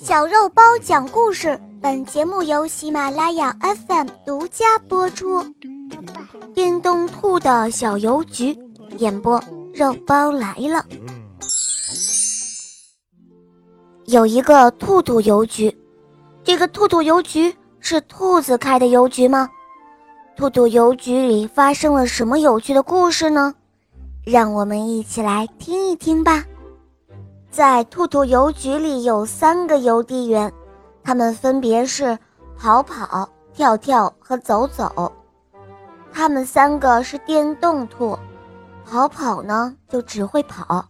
小肉包讲故事，本节目由喜马拉雅 FM 独家播出。叮咚兔的小邮局演播，肉包来了。有一个兔兔邮局，这个兔兔邮局是兔子开的邮局吗？兔兔邮局里发生了什么有趣的故事呢？让我们一起来听一听吧。在兔兔邮局里有三个邮递员，他们分别是跑跑、跳跳和走走。他们三个是电动兔，跑跑呢就只会跑，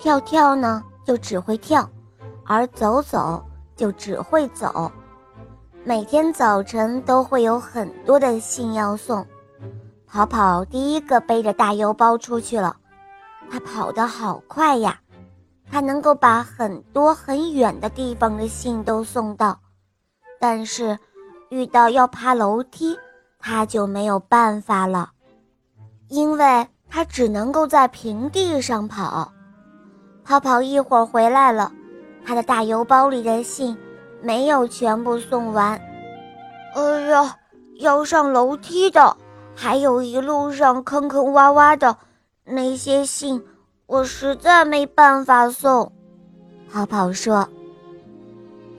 跳跳呢就只会跳，而走走就只会走。每天早晨都会有很多的信要送，跑跑第一个背着大邮包出去了，他跑得好快呀！他能够把很多很远的地方的信都送到，但是遇到要爬楼梯，他就没有办法了，因为他只能够在平地上跑。跑跑一会儿回来了，他的大邮包里的信没有全部送完。哎呀，要上楼梯的，还有一路上坑坑洼洼的那些信。我实在没办法送，跑跑说。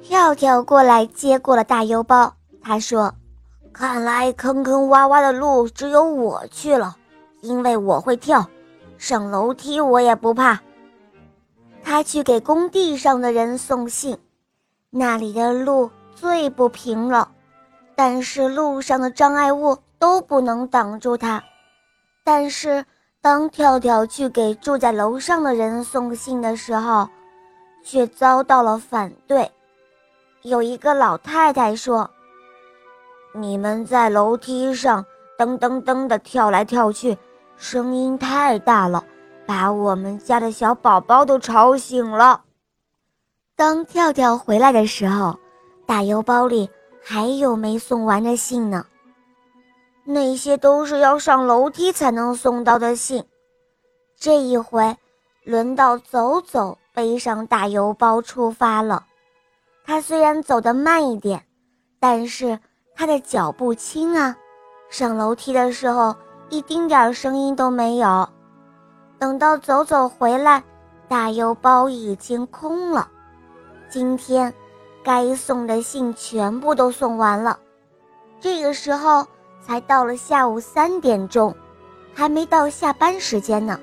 跳跳过来接过了大邮包，他说：“看来坑坑洼洼的路只有我去了，因为我会跳，上楼梯我也不怕。”他去给工地上的人送信，那里的路最不平了，但是路上的障碍物都不能挡住他，但是。当跳跳去给住在楼上的人送信的时候，却遭到了反对。有一个老太太说：“你们在楼梯上噔噔噔地跳来跳去，声音太大了，把我们家的小宝宝都吵醒了。”当跳跳回来的时候，大邮包里还有没送完的信呢。那些都是要上楼梯才能送到的信，这一回轮到走走背上大邮包出发了。他虽然走得慢一点，但是他的脚步轻啊，上楼梯的时候一丁点声音都没有。等到走走回来，大邮包已经空了。今天该送的信全部都送完了。这个时候。才到了下午三点钟，还没到下班时间呢。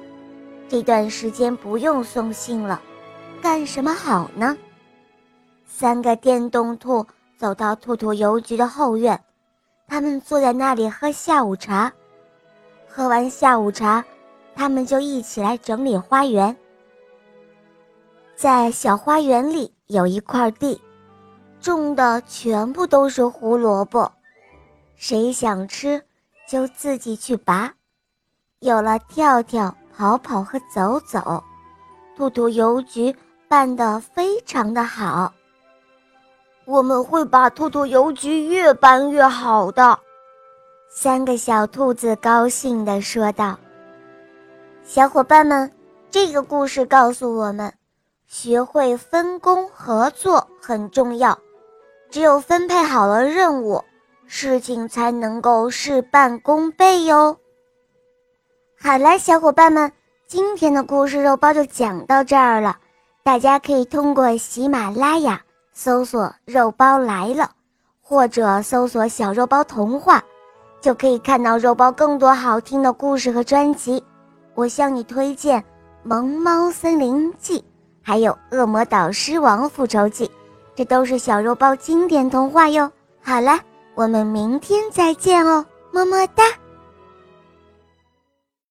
这段时间不用送信了，干什么好呢？三个电动兔走到兔兔邮局的后院，他们坐在那里喝下午茶。喝完下午茶，他们就一起来整理花园。在小花园里有一块地，种的全部都是胡萝卜。谁想吃，就自己去拔。有了跳跳、跑跑和走走，兔兔邮局办得非常的好。我们会把兔兔邮局越办越好的。三个小兔子高兴地说道：“小伙伴们，这个故事告诉我们，学会分工合作很重要。只有分配好了任务。”事情才能够事半功倍哟。好了，小伙伴们，今天的故事肉包就讲到这儿了。大家可以通过喜马拉雅搜索“肉包来了”，或者搜索“小肉包童话”，就可以看到肉包更多好听的故事和专辑。我向你推荐《萌猫森林记》，还有《恶魔导师王复仇记》，这都是小肉包经典童话哟。好了。我们明天再见哦，么么哒。